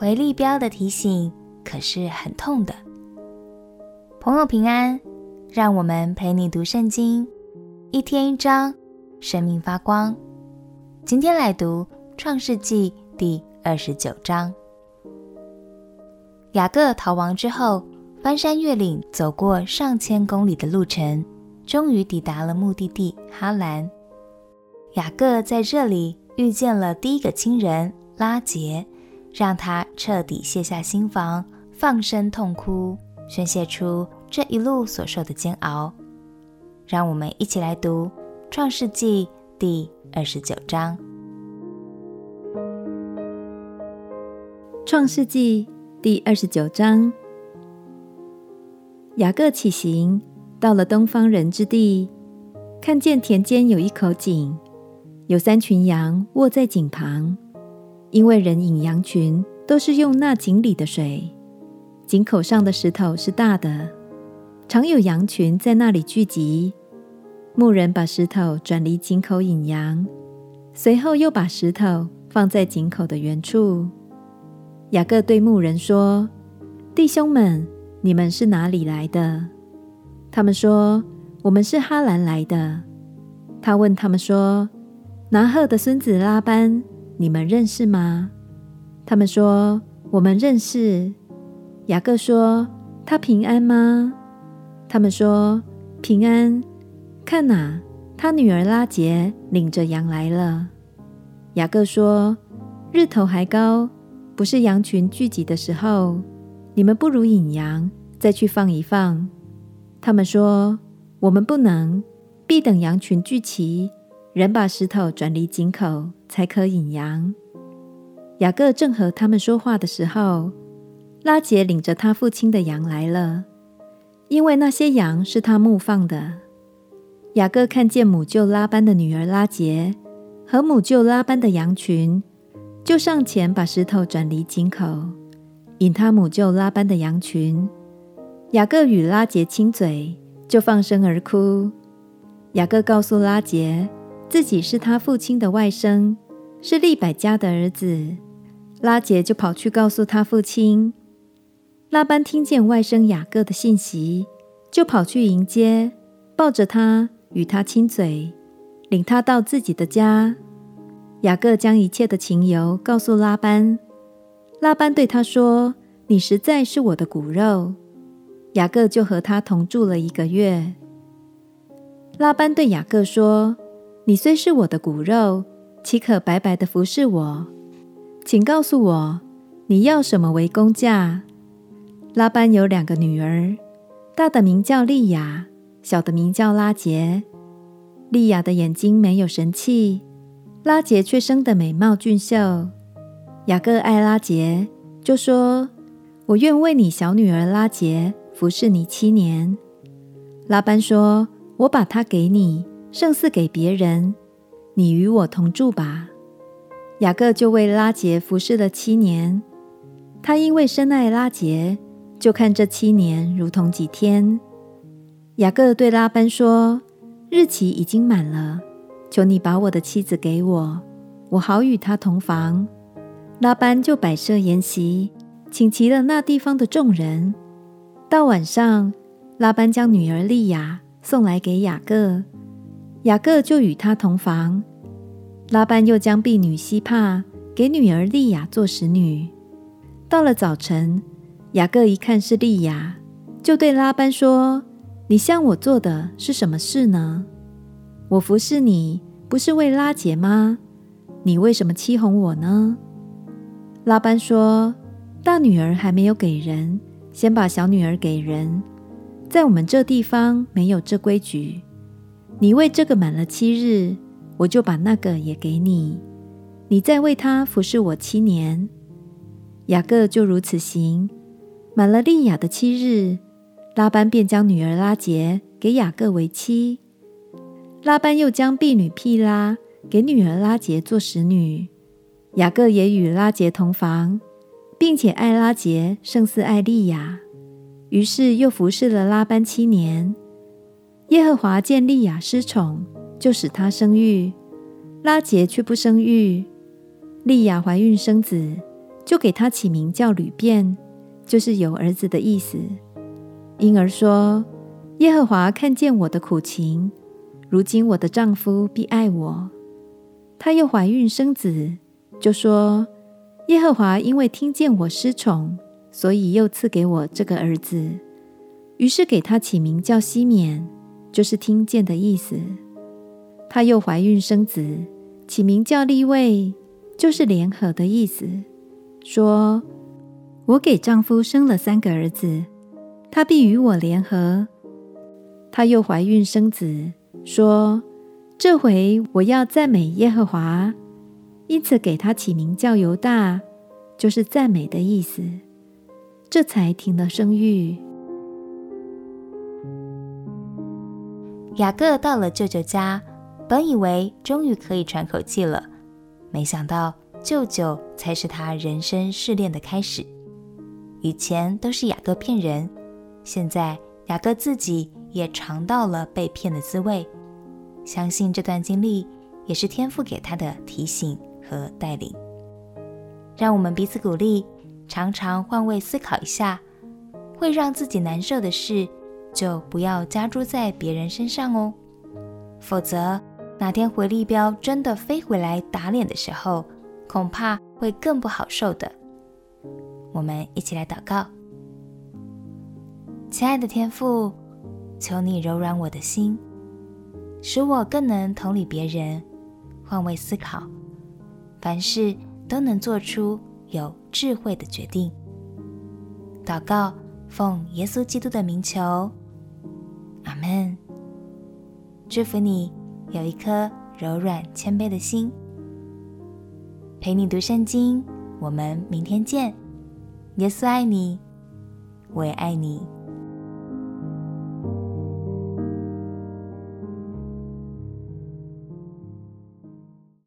回力镖的提醒可是很痛的。朋友平安，让我们陪你读圣经，一天一章，生命发光。今天来读创世纪第二十九章。雅各逃亡之后，翻山越岭，走过上千公里的路程，终于抵达了目的地哈兰。雅各在这里遇见了第一个亲人拉结，让他彻底卸下心防，放声痛哭，宣泄出这一路所受的煎熬。让我们一起来读《创世纪》第二十九章。《创世纪》第二十九章，雅各起行，到了东方人之地，看见田间有一口井。有三群羊卧在井旁，因为人饮羊群都是用那井里的水。井口上的石头是大的，常有羊群在那里聚集。牧人把石头转离井口引羊，随后又把石头放在井口的原处。雅各对牧人说：“弟兄们，你们是哪里来的？”他们说：“我们是哈兰来的。”他问他们说。拿鹤的孙子拉班，你们认识吗？他们说：“我们认识。”雅各说：“他平安吗？”他们说：“平安。”看哪，他女儿拉杰领着羊来了。雅各说：“日头还高，不是羊群聚集的时候，你们不如引羊，再去放一放。”他们说：“我们不能，必等羊群聚齐。”人把石头转离井口，才可引羊。雅各正和他们说话的时候，拉杰领着他父亲的羊来了，因为那些羊是他牧放的。雅各看见母舅拉班的女儿拉杰和母舅拉班的羊群，就上前把石头转离井口，引他母舅拉班的羊群。雅各与拉杰亲嘴，就放声而哭。雅各告诉拉杰。自己是他父亲的外甥，是利百加的儿子。拉杰就跑去告诉他父亲。拉班听见外甥雅各的信息，就跑去迎接，抱着他，与他亲嘴，领他到自己的家。雅各将一切的情由告诉拉班。拉班对他说：“你实在是我的骨肉。”雅各就和他同住了一个月。拉班对雅各说。你虽是我的骨肉，岂可白白的服侍我？请告诉我，你要什么为工价？拉班有两个女儿，大的名叫利亚，小的名叫拉杰。利亚的眼睛没有神气，拉杰却生得美貌俊秀。雅各爱拉杰，就说：“我愿为你小女儿拉杰服侍你七年。”拉班说：“我把她给你。”胜似给别人，你与我同住吧。雅各就为拉杰服侍了七年。他因为深爱拉杰，就看这七年如同几天。雅各对拉班说：“日期已经满了，求你把我的妻子给我，我好与她同房。”拉班就摆设筵席，请齐了那地方的众人。到晚上，拉班将女儿利亚送来给雅各。雅各就与他同房，拉班又将婢女希帕给女儿利亚做使女。到了早晨，雅各一看是利亚，就对拉班说：“你向我做的是什么事呢？我服侍你不是为拉结吗？你为什么欺哄我呢？”拉班说：“大女儿还没有给人，先把小女儿给人。在我们这地方没有这规矩。”你为这个满了七日，我就把那个也给你。你再为他服侍我七年。雅各就如此行。满了利亚的七日，拉班便将女儿拉结给雅各为妻。拉班又将婢女辟拉给女儿拉结做使女。雅各也与拉结同房，并且爱拉结胜似爱利亚，于是又服侍了拉班七年。耶和华见利亚失宠，就使她生育；拉杰却不生育。利亚怀孕生子，就给他起名叫吕便，就是有儿子的意思。因而说：“耶和华看见我的苦情，如今我的丈夫必爱我。”她又怀孕生子，就说：“耶和华因为听见我失宠，所以又赐给我这个儿子。”于是给他起名叫西缅，就是听见的意思。她又怀孕生子，起名叫利未，就是联合的意思。说：“我给丈夫生了三个儿子。”他必与我联合。她又怀孕生子，说：“这回我要赞美耶和华，因此给他起名叫犹大，就是赞美的意思。”这才停了生育。雅各到了舅舅家，本以为终于可以喘口气了，没想到舅舅才是他人生试炼的开始。以前都是雅各骗人。现在雅各自己也尝到了被骗的滋味，相信这段经历也是天父给他的提醒和带领。让我们彼此鼓励，常常换位思考一下，会让自己难受的事，就不要加注在别人身上哦。否则哪天回力镖真的飞回来打脸的时候，恐怕会更不好受的。我们一起来祷告。亲爱的天父，求你柔软我的心，使我更能同理别人，换位思考，凡事都能做出有智慧的决定。祷告，奉耶稣基督的名求，阿门。祝福你有一颗柔软谦卑的心。陪你读圣经，我们明天见。耶稣爱你，我也爱你。